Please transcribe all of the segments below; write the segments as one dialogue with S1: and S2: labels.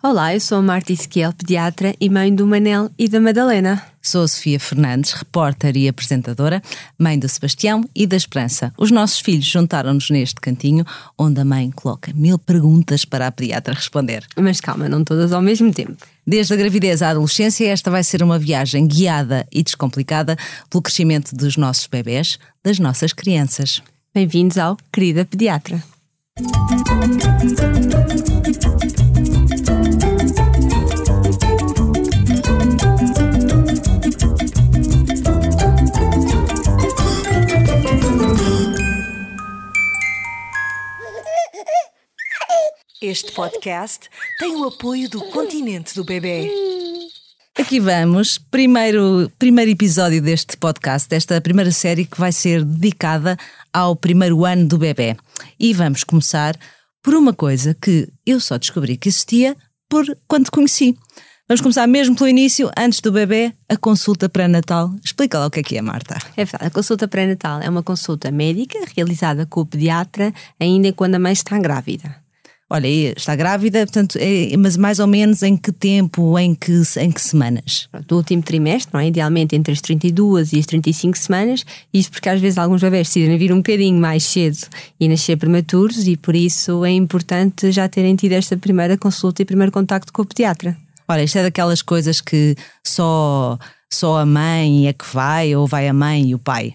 S1: Olá, eu sou a Marta Esquiel, pediatra e mãe do Manel e da Madalena.
S2: Sou a Sofia Fernandes, repórter e apresentadora, mãe do Sebastião e da Esperança. Os nossos filhos juntaram-nos neste cantinho, onde a mãe coloca mil perguntas para a pediatra responder.
S1: Mas calma, não todas ao mesmo tempo.
S2: Desde a gravidez à adolescência, esta vai ser uma viagem guiada e descomplicada pelo crescimento dos nossos bebés, das nossas crianças.
S1: Bem-vindos ao Querida Pediatra.
S3: Este podcast tem o apoio do Continente do Bebê.
S2: Aqui vamos, primeiro, primeiro episódio deste podcast, desta primeira série que vai ser dedicada ao primeiro ano do bebê. E vamos começar por uma coisa que eu só descobri que existia por quando conheci. Vamos começar mesmo pelo início, antes do bebê, a consulta pré-natal. Explica lá o que é que é, Marta.
S1: É verdade, a consulta pré-natal é uma consulta médica realizada com o pediatra ainda quando a mãe está grávida
S2: olha, está grávida, portanto, é, mas mais ou menos em que tempo, em que, em que semanas?
S1: Do último trimestre, não é? Idealmente entre as 32 e as 35 semanas, isso porque às vezes alguns bebés decidem vir um bocadinho mais cedo e nascer prematuros e por isso é importante já terem tido esta primeira consulta e primeiro contacto com o pediatra.
S2: Olha, isto é daquelas coisas que só, só a mãe é que vai ou vai a mãe e o pai?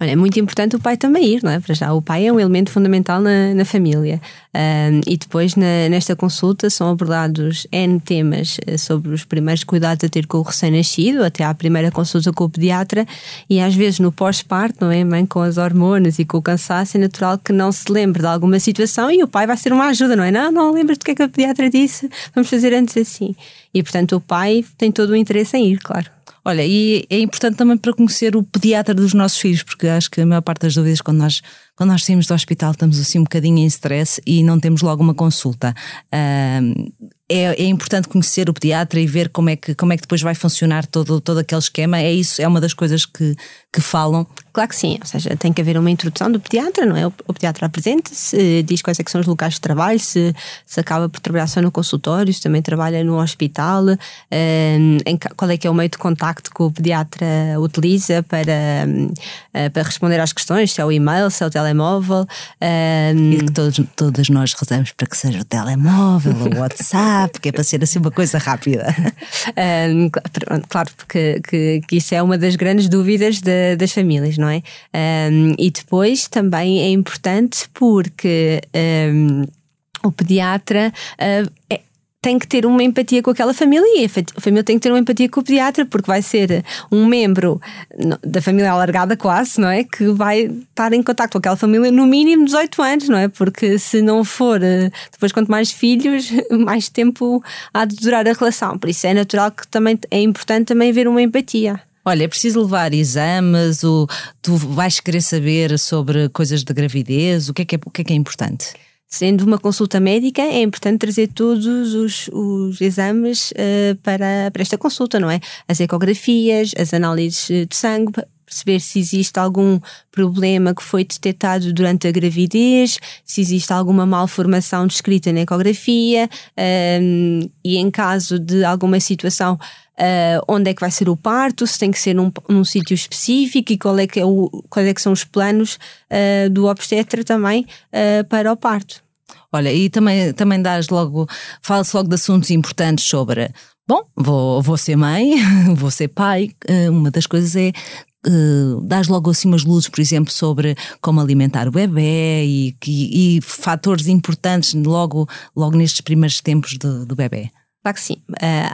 S1: Olha, é muito importante o pai também ir, não é? Para já, o pai é um elemento fundamental na, na família. Um, e depois, na, nesta consulta, são abordados N temas eh, sobre os primeiros cuidados a ter com o recém-nascido, até à primeira consulta com o pediatra, e às vezes no pós-parto, não é? Mãe com as hormonas e com o cansaço, é natural que não se lembre de alguma situação e o pai vai ser uma ajuda, não é? Não, não lembras do que é que a pediatra disse, vamos fazer antes assim. E portanto, o pai tem todo o interesse em ir, claro.
S2: Olha, e é importante também para conhecer o pediatra dos nossos filhos, porque acho que a maior parte das dúvidas, quando nós, quando nós saímos do hospital, estamos assim um bocadinho em stress e não temos logo uma consulta. É, é, importante conhecer o pediatra e ver como é que, como é que depois vai funcionar todo, todo aquele esquema. É isso, é uma das coisas que, que falam.
S1: Claro que sim, ou seja, tem que haver uma introdução do pediatra, não é? O, o pediatra apresenta-se, diz quais é são os locais de trabalho, se, se acaba por trabalhar só no consultório, se também trabalha no hospital, um, em, qual é que é o meio de contacto que o pediatra utiliza para, uh, para responder às questões, se é o e-mail, se é o telemóvel.
S2: Um, e que todos, todas nós rezamos para que seja o telemóvel, o WhatsApp, que é para ser assim uma coisa rápida.
S1: Um, claro, porque que, que isso é uma das grandes dúvidas de, das famílias não é? Um, e depois também é importante porque um, o pediatra uh, é, tem que ter uma empatia com aquela família e a família tem que ter uma empatia com o pediatra, porque vai ser um membro da família alargada quase, não é? Que vai estar em contato com aquela família no mínimo 18 anos, não é? Porque se não for, eh, depois quanto mais filhos, mais tempo há de durar a relação. Por isso é natural que também é importante também haver uma empatia.
S2: Olha, é preciso levar exames, ou tu vais querer saber sobre coisas de gravidez, o que é que é, o que é, que é importante?
S1: Sendo uma consulta médica, é importante trazer todos os, os exames uh, para, para esta consulta, não é? As ecografias, as análises de sangue, perceber se existe algum problema que foi detectado durante a gravidez, se existe alguma malformação descrita na ecografia um, e em caso de alguma situação uh, onde é que vai ser o parto, se tem que ser num, num sítio específico e qual é, que é o, qual é que são os planos uh, do obstetra também uh, para o parto.
S2: Olha, e também, também dás logo, fala-se logo de assuntos importantes sobre Bom, vou, vou ser mãe, vou ser pai. Uma das coisas é Uh, dás logo assim umas luzes, por exemplo, sobre como alimentar o bebê e, e, e fatores importantes logo, logo nestes primeiros tempos do, do bebê.
S1: Claro que sim.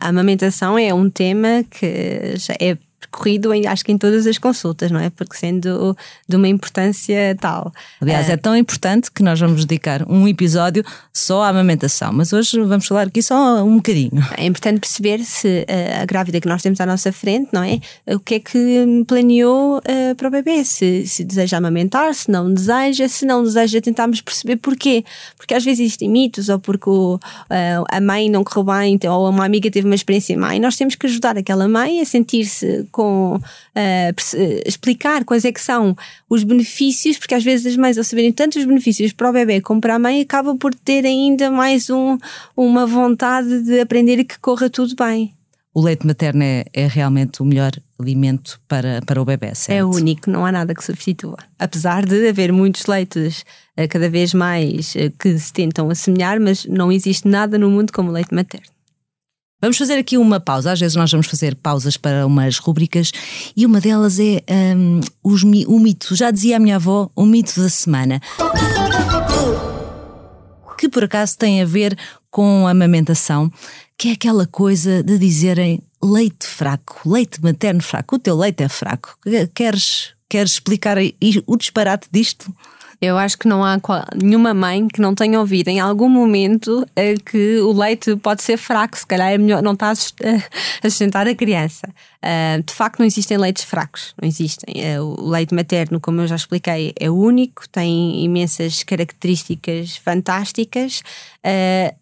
S1: A amamentação é um tema que já é percorrido em, acho que em todas as consultas, não é? Porque sendo de uma importância tal.
S2: Aliás, uh, é tão importante que nós vamos dedicar um episódio só à amamentação, mas hoje vamos falar aqui só um bocadinho.
S1: É importante perceber se uh, a grávida que nós temos à nossa frente, não é? O que é que planeou uh, para o bebê? Se, se deseja amamentar, se não deseja, se não deseja, tentarmos perceber porquê. Porque às vezes existem mitos, ou porque o, a mãe não correu bem, ou uma amiga teve uma experiência má, e nós temos que ajudar aquela mãe a sentir-se com uh, explicar quais é que são os benefícios, porque às vezes as mães, ao saberem tanto os benefícios para o bebê como para a mãe, acabam por ter ainda mais um, uma vontade de aprender e que corra tudo bem.
S2: O leite materno é, é realmente o melhor alimento para, para o bebê, certo?
S1: É o único, não há nada que substitua. Apesar de haver muitos leites uh, cada vez mais que se tentam assemelhar, mas não existe nada no mundo como o leite materno.
S2: Vamos fazer aqui uma pausa. Às vezes nós vamos fazer pausas para umas rubricas e uma delas é um, os, o mito. Já dizia a minha avó, o mito da semana. Que por acaso tem a ver com a amamentação, que é aquela coisa de dizerem leite fraco, leite materno fraco. O teu leite é fraco. Queres, queres explicar o disparate disto?
S1: Eu acho que não há nenhuma mãe que não tenha ouvido em algum momento eh, que o leite pode ser fraco, se calhar é melhor não está a sustentar a criança. Uh, de facto, não existem leites fracos, não existem. Uh, o leite materno, como eu já expliquei, é único, tem imensas características fantásticas,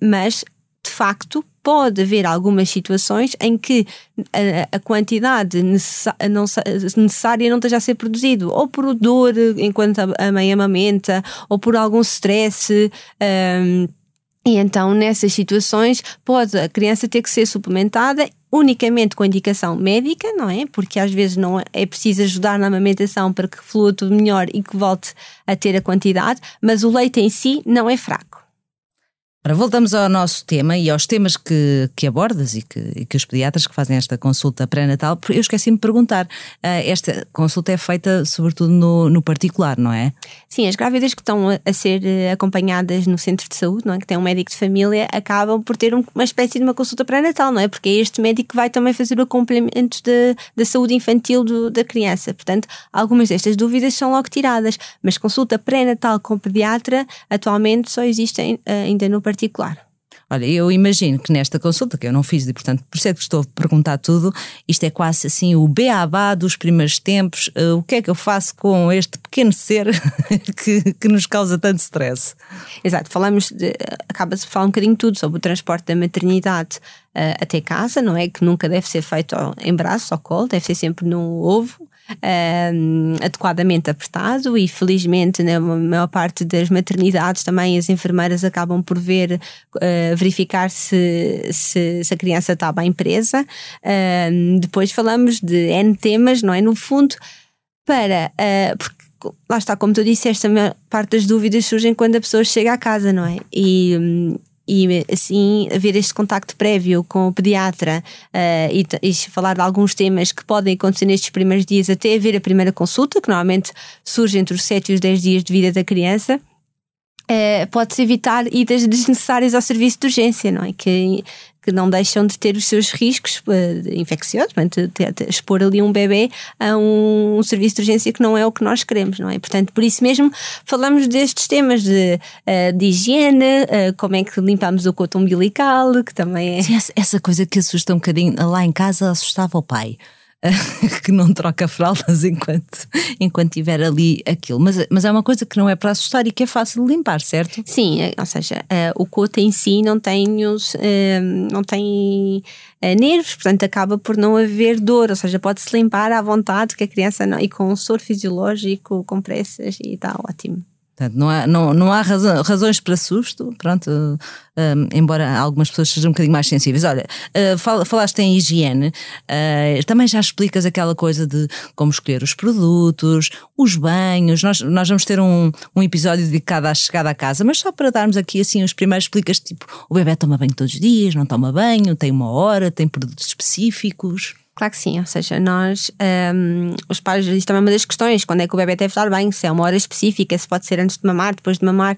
S1: mas de facto pode haver algumas situações em que a, a quantidade necessária não esteja a ser produzido, ou por dor enquanto a mãe amamenta, ou por algum stress. Um, e então, nessas situações, pode a criança ter que ser suplementada unicamente com indicação médica, não é? Porque às vezes não é, é preciso ajudar na amamentação para que flua tudo melhor e que volte a ter a quantidade, mas o leite em si não é fraco.
S2: Ora, voltamos ao nosso tema e aos temas que, que abordas e que, e que os pediatras que fazem esta consulta pré-natal. Eu esqueci-me de perguntar, uh, esta consulta é feita sobretudo no, no, particular, não é?
S1: Sim, as grávidas que estão a, ser eh, acompanhadas no centro de saúde, não é? que têm um médico de família, acabam por ter um, uma espécie de uma consulta pré-natal, não é? Porque é este médico que vai também fazer o acompanhamento da saúde infantil do, da criança. Portanto, algumas destas dúvidas são logo tiradas, mas consulta pré-natal com pediatra atualmente só existem uh, ainda no particular particular.
S2: Olha, eu imagino que nesta consulta, que eu não fiz e portanto por isso é que estou a perguntar tudo, isto é quase assim o beabá dos primeiros tempos, uh, o que é que eu faço com este pequeno ser que, que nos causa tanto stress?
S1: Exato, falamos, acaba-se falar um bocadinho tudo sobre o transporte da maternidade uh, até casa, não é? Que nunca deve ser feito em braço ou colo, deve ser sempre no ovo uh, adequadamente apertado e felizmente na maior parte das maternidades também as enfermeiras acabam por ver, uh, verificar se, se, se, a criança está bem presa. Uh, depois falamos de N temas, não é? No fundo, para. Uh, porque lá está, como tu disseste, a maior parte das dúvidas surgem quando a pessoa chega à casa, não é? E, um, e assim haver este contacto prévio com o pediatra uh, e, e, falar de alguns temas que podem acontecer nestes primeiros dias até haver a primeira consulta, que normalmente surge entre os 7 e os 10 dias de vida da criança. Uh, pode-se evitar idas desnecessárias ao serviço de urgência, não é? Que que não deixam de ter os seus riscos uh, infecciosos, expor ali um bebê a um, serviço de urgência que não é o que nós queremos, não é? Portanto, por isso mesmo falamos destes temas de, uh, de higiene, uh, como é que limpamos o coto umbilical, que também é.
S2: Sim, essa coisa que assusta um bocadinho, lá em casa assustava o pai. que não troca fraldas enquanto, enquanto tiver ali aquilo. Mas, mas é uma coisa que não é para assustar e que é fácil de limpar, certo?
S1: Sim, é, ou seja, uh, o coto em si não tem, os, uh, não tem uh, nervos, portanto acaba por não haver dor, ou seja, pode-se limpar à vontade que a criança não, e com um soro fisiológico, compressas e está ótimo.
S2: Portanto, não há, não, não há razões para susto, pronto, um, embora algumas pessoas sejam um bocadinho mais sensíveis. Olha, uh, fal, falaste em higiene, uh, também já explicas aquela coisa de como escolher os produtos, os banhos. Nós, nós vamos ter um, um episódio dedicado à chegada à casa, mas só para darmos aqui assim os primeiros explicas, tipo, o bebê toma banho todos os dias, não toma banho, tem uma hora, tem produtos específicos.
S1: Claro que sim, ou seja, nós, um, os pais, isto também é uma das questões, quando é que o bebê deve estar bem, se é uma hora específica, se pode ser antes de mamar, depois de mamar,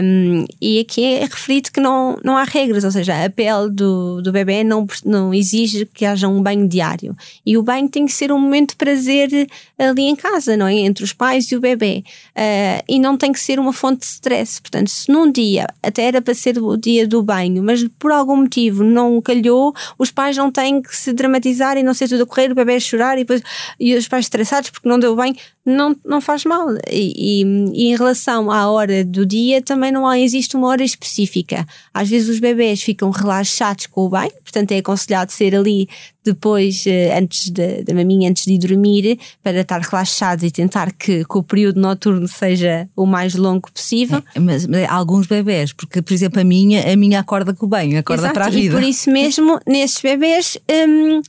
S1: um, e aqui é referido que não, não há regras, ou seja, a pele do, do bebê não, não exige que haja um banho diário, e o banho tem que ser um momento de prazer ali em casa, não é? Entre os pais e o bebê, uh, e não tem que ser uma fonte de stress, portanto, se num dia, até era para ser o dia do banho, mas por algum motivo não calhou, os pais não têm que se dramatizar chorar e não sei tudo a correr, o bebê a chorar e, depois, e os pais estressados porque não deu bem, não, não faz mal. E, e, e, em relação à hora do dia, também não há, existe uma hora específica. Às vezes os bebés ficam relaxados com o banho, portanto é aconselhado ser ali depois, eh, antes da maminha, antes de dormir, para estar relaxados e tentar que, que, o período noturno seja o mais longo possível.
S2: É, mas, mas, alguns bebés, porque por exemplo a minha, a minha acorda com o banho, acorda Exato, para a vida.
S1: E por isso mesmo, nesses bebés. Hum,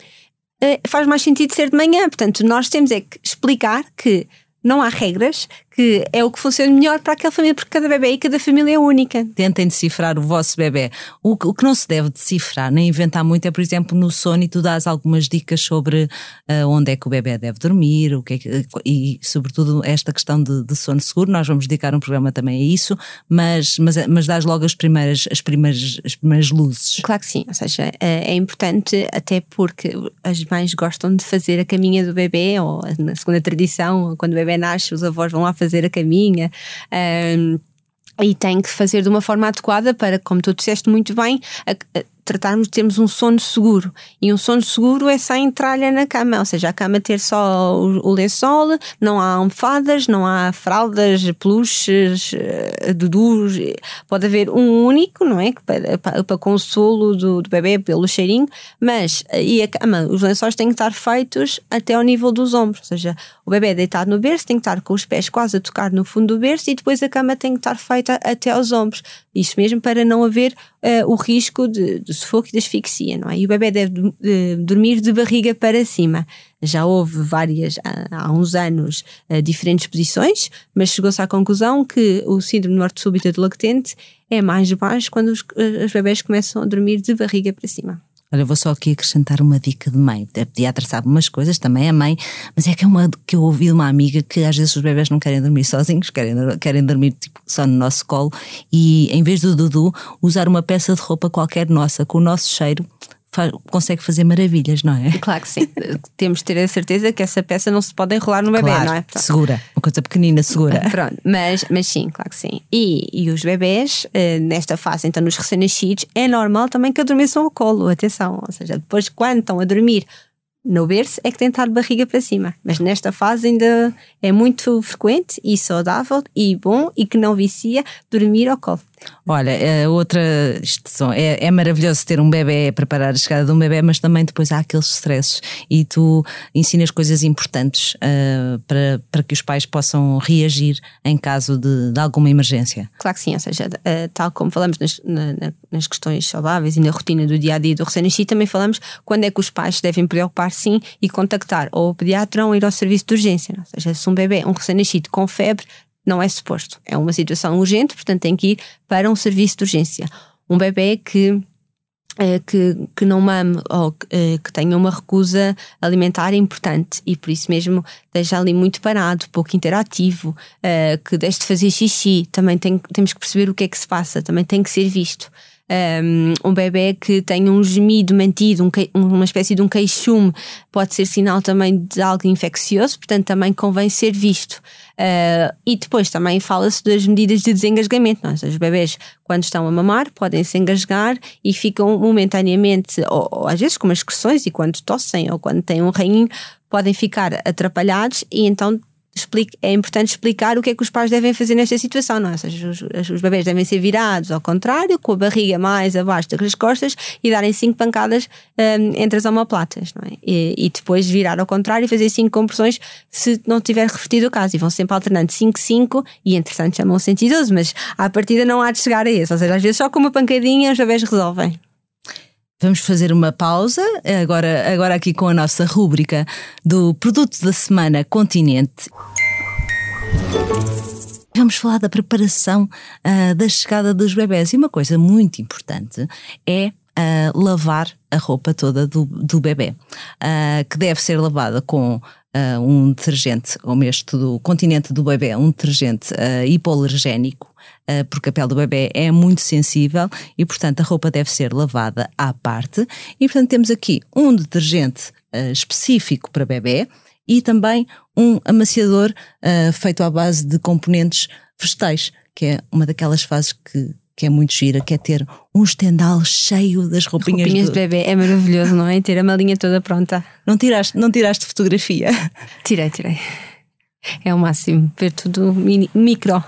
S1: faz mais sentido ser de manhã. Portanto, nós temos é que explicar que não há regras, que é o que funciona melhor para aquela família, porque cada bebê e cada família é única.
S2: Tentem decifrar o vosso bebê. O que, o que não se deve decifrar, nem inventar muito, é, por exemplo, no sono e tu dás algumas dicas sobre uh, onde é que o bebê deve dormir, o que, é que e, sobretudo, esta questão de, de, sono seguro. Nós vamos dedicar um programa também a isso, mas, mas, mas dás logo as primeiras, as, primeiras, as primeiras luzes.
S1: Claro que sim, ou seja, é, é importante até porque as mães gostam de fazer a caminha do bebê, ou na segunda tradição, quando o bebê nasce, os avós vão lá fazer a caminha. Um, e tem que fazer de uma forma adequada para, como tu disseste muito bem, a, a, tratarmos de termos um sono seguro. E um sono seguro é sem tralha na cama, ou seja, a cama ter só o, o lençol, não há almofadas, não há fraldas, peluches, uh, dudus, pode haver um único, não é? Para, para, para consolo do, do bebê pelo cheirinho, mas e a cama, os lençóis têm que estar feitos até ao nível dos ombros, ou seja, o bebê deitado no berço tem que estar com os pés quase a tocar no fundo do berço e depois a cama tem que estar feita até aos ombros. Isso mesmo para não haver uh, o risco de, de sufoco e de asfixia, não é? E o bebê deve de, dormir de barriga para cima. Já houve várias, há, há uns anos, uh, diferentes posições, mas chegou-se à conclusão que o síndrome de morte súbita do lactente é mais baixo quando os, os bebés começam a dormir de barriga para cima.
S2: Olha, vou só aqui acrescentar uma dica de mãe. A pediatra sabe umas coisas, também a mãe, mas é que é uma que eu ouvi de uma amiga que às vezes os bebés não querem dormir sozinhos, querem, querem dormir tipo, só no nosso colo e em vez do Dudu, usar uma peça de roupa qualquer nossa com o nosso cheiro faz, consegue fazer maravilhas, não é?
S1: Claro que sim. Temos de ter a certeza que essa peça não se pode enrolar no bebê,
S2: claro,
S1: não é?
S2: Pronto. Segura, uma coisa pequenina, segura.
S1: Pronto, mas, mas sim, claro que sim. E, e os bebés, eh, nesta fase, então nos recém-nascidos, é normal também que adormeçam ao colo, atenção. Ou seja, depois quando estão a dormir no berço é que tem de estar de barriga para cima. Mas nesta fase ainda é muito frequente e saudável e bom e que não vicia dormir ao colo.
S2: Olha, é outra é, é maravilhoso ter um bebê, preparar a chegada de um bebê, mas também depois há aqueles stresses e tu ensinas coisas importantes uh, para, para que os pais possam reagir em caso de, de alguma emergência.
S1: Claro que sim, ou seja, uh, tal como falamos nas, na, nas questões saudáveis e na rotina do dia a dia do recém-nascido, também falamos quando é que os pais devem preocupar sim e contactar ou o pediatra ou ir ao serviço de urgência. Ou seja, se um bebê, um recém-nascido com febre, não é suposto. É uma situação urgente, portanto tem que ir para um serviço de urgência. Um bebê que eh, que, que não mame ou eh, que tenha uma recusa alimentar é importante e por isso mesmo esteja ali muito parado, pouco interativo, eh, que deixe de fazer xixi, também tem, temos que perceber o que é que se passa, também tem que ser visto um, um bebê que tem um gemido mantido, um uma espécie de um queixume, pode ser sinal também de algo infeccioso, portanto também convém ser visto. Uh, e depois também fala-se das medidas de desengasgamento. Não? É? Os bebés, quando estão a mamar, podem se engasgar e ficam momentaneamente, ou, ou às vezes com umas excreções, e quando tossem ou quando têm um rainho, podem ficar atrapalhados e então explique, é importante explicar o que é que os pais devem fazer nesta situação, não é? Ou seja, os, os bebés devem ser virados ao contrário, com a barriga mais abaixo das costas e darem cinco pancadas um, entre as omoplatas, não é? E, e, depois virar ao contrário e fazer cinco compressões se não tiver revertido o caso. E vão sempre alternando 5, 5 e entretanto chamam 112, mas à partida não há de chegar a esse. Ou seja, às vezes só com uma pancadinha os bebés resolvem.
S2: Vamos fazer uma pausa, agora, agora aqui com a nossa rúbrica do produto da semana Continente. Vamos falar da preparação uh, da chegada dos bebés. E uma coisa muito importante é uh, lavar a roupa toda do, do bebê, uh, que deve ser lavada com uh, um detergente, como este do continente do bebê, um detergente uh, hipoalergénico, porque a pele do bebê é muito sensível e, portanto, a roupa deve ser lavada à parte. E, portanto, temos aqui um detergente específico para bebê e também um amaciador feito à base de componentes vegetais, que é uma daquelas fases que que é muito gira, que é ter um estendal cheio das roupinhas,
S1: Roupinhas
S2: do...
S1: de bebê é maravilhoso, não é? Ter a malinha toda pronta.
S2: Não tiraste, não tiraste fotografia?
S1: Tirei, tirei. É o máximo, ver tudo mini- micro.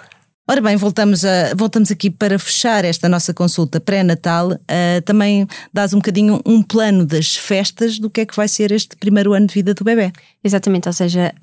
S2: Ora bem, voltamos, a, voltamos aqui para fechar esta nossa consulta pré-natal. Ah, também dás um bocadinho um plano das festas do que é que vai ser este primeiro ano de vida do bebê.
S1: Exatamente, ou seja,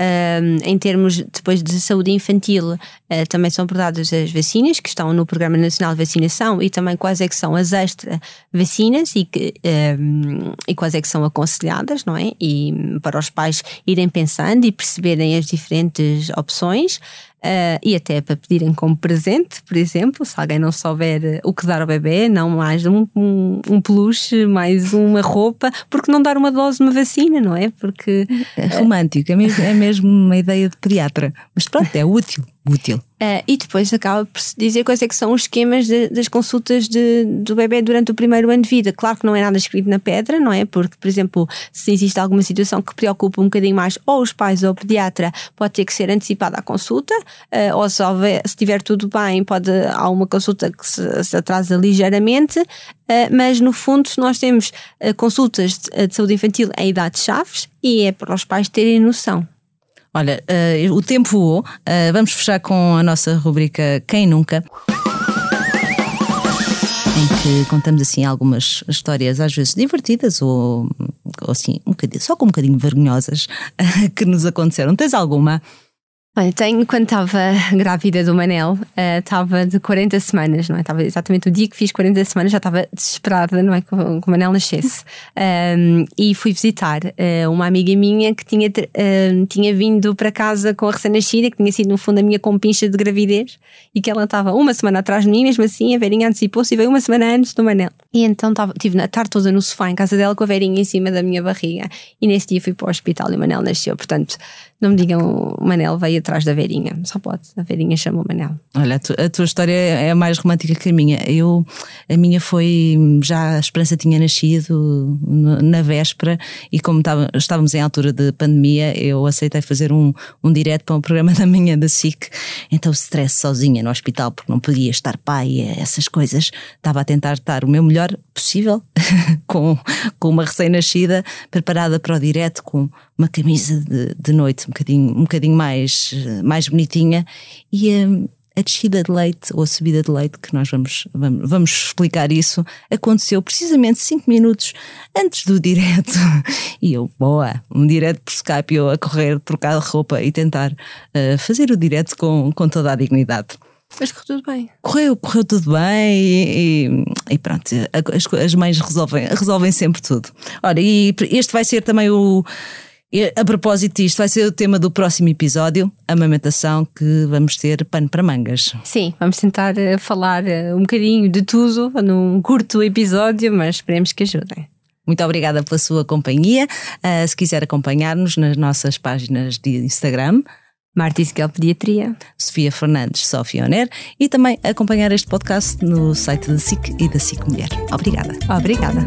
S1: hum, em termos depois de saúde infantil, eh, também são abordadas as vacinas que estão no Programa Nacional de Vacinação e também quais é que são as extra vacinas e, que, hum, e quais é que são aconselhadas, não é? E para os pais irem pensando e perceberem as diferentes opções. Eh, e até para pedirem como presente, por exemplo, se alguém não souber eh, o que dar ao bebê, não mais um, um, um peluche, mais uma roupa, porque não dar uma dose de uma vacina, não é? Porque
S2: É romântico, é mesmo, é mesmo uma ideia de pediatra. Mas pronto, é útil, útil.
S1: Uh, e depois acaba por se dizer quais é que são os esquemas de- das consultas de- do bebê durante o primeiro ano de vida. Claro que não é nada escrito na pedra, não é? Porque, por exemplo, se existe alguma situação que preocupa um bocadinho mais ou os pais ou o pediatra, pode ter que ser antecipada a consulta, uh, ou se, houver, se tiver tudo bem, pode há uma consulta que se, se atrasa ligeiramente, uh, mas no fundo, se nós temos consultas de, de saúde infantil em idades chaves, e é para os pais terem noção.
S2: Olha, eh, o tempo voou. Eh, vamos fechar com a nossa rubrica Quem Nunca. Em que contamos assim algumas histórias, às vezes divertidas ou, ou assim, um bocadinho, só com um bocadinho vergonhosas que nos aconteceram. Tens alguma?
S1: Olha, tenho, quando estava grávida do Manel, eh, estava de 40 semanas, não é? Estava exatamente o dia que fiz 40 semanas, já estava desesperada, não é? Que, o- Manel nascesse. Ahm, e fui visitar eh, uma amiga minha que tinha, ahm, tinha vindo para casa com a recém-nascida, que tinha sido no fundo a minha compincha de gravidez, e que ela estava uma semana atrás de mim, mesmo assim, a Verinha antecipou-se e veio uma semana antes do Manel. E então estava, tive na tarde toda no sofá em casa dela com a Verinha em cima da minha barriga. E nesse dia fui para o hospital e o Manel nasceu. Portanto, não me digam o Manel veio atrás da Verinha. Só pode. A Verinha chamou o Manel.
S2: Olha, a tu- a tua história é mais romântica que a minha. Eu, a minha foi já a Esperança tinha nascido no- na véspera e como estava- estávamos em altura de pandemia, eu aceitei fazer um, um direto para um programa da manhã da SIC. Então, stress sozinha no hospital porque não podia estar pai, essas coisas. Estava a tentar estar o meu melhor possível com, com uma recém-nascida preparada para o direto com uma camisa de, de noite bocadinho, um bocadinho mais, mais bonitinha e hum, a descida de leite ou a subida de leite, que nós vamos, vamos, vamos explicar isso, aconteceu precisamente 5 minutos antes do direto. E eu, boa, um direto por Skype, eu a correr, trocar de roupa e tentar eh, fazer o direto com, com toda a dignidade.
S1: Mas correu tudo bem.
S2: Correu, correu tudo bem e, e- e pronto, a- as, as mães resolvem, resolvem sempre tudo. Ora, e este vai ser também o. e A propósito disto, vai ser o tema do próximo episódio, a amamentação, que vamos ter pano para mangas.
S1: Sim, vamos tentar eh, falar eh, um bocadinho de tudo num curto episódio, mas esperemos que ajudem.
S2: Muito obrigada pela sua companhia. Ah, se quiser acompanhar-nos nas nossas páginas de Instagram,
S1: Marta Isquel Pediatria.
S2: Sofia Fernandes, Sofia Oner, e também acompanhar este podcast no site da SIC e da SIC Mulher. Obrigada.
S1: Obrigada.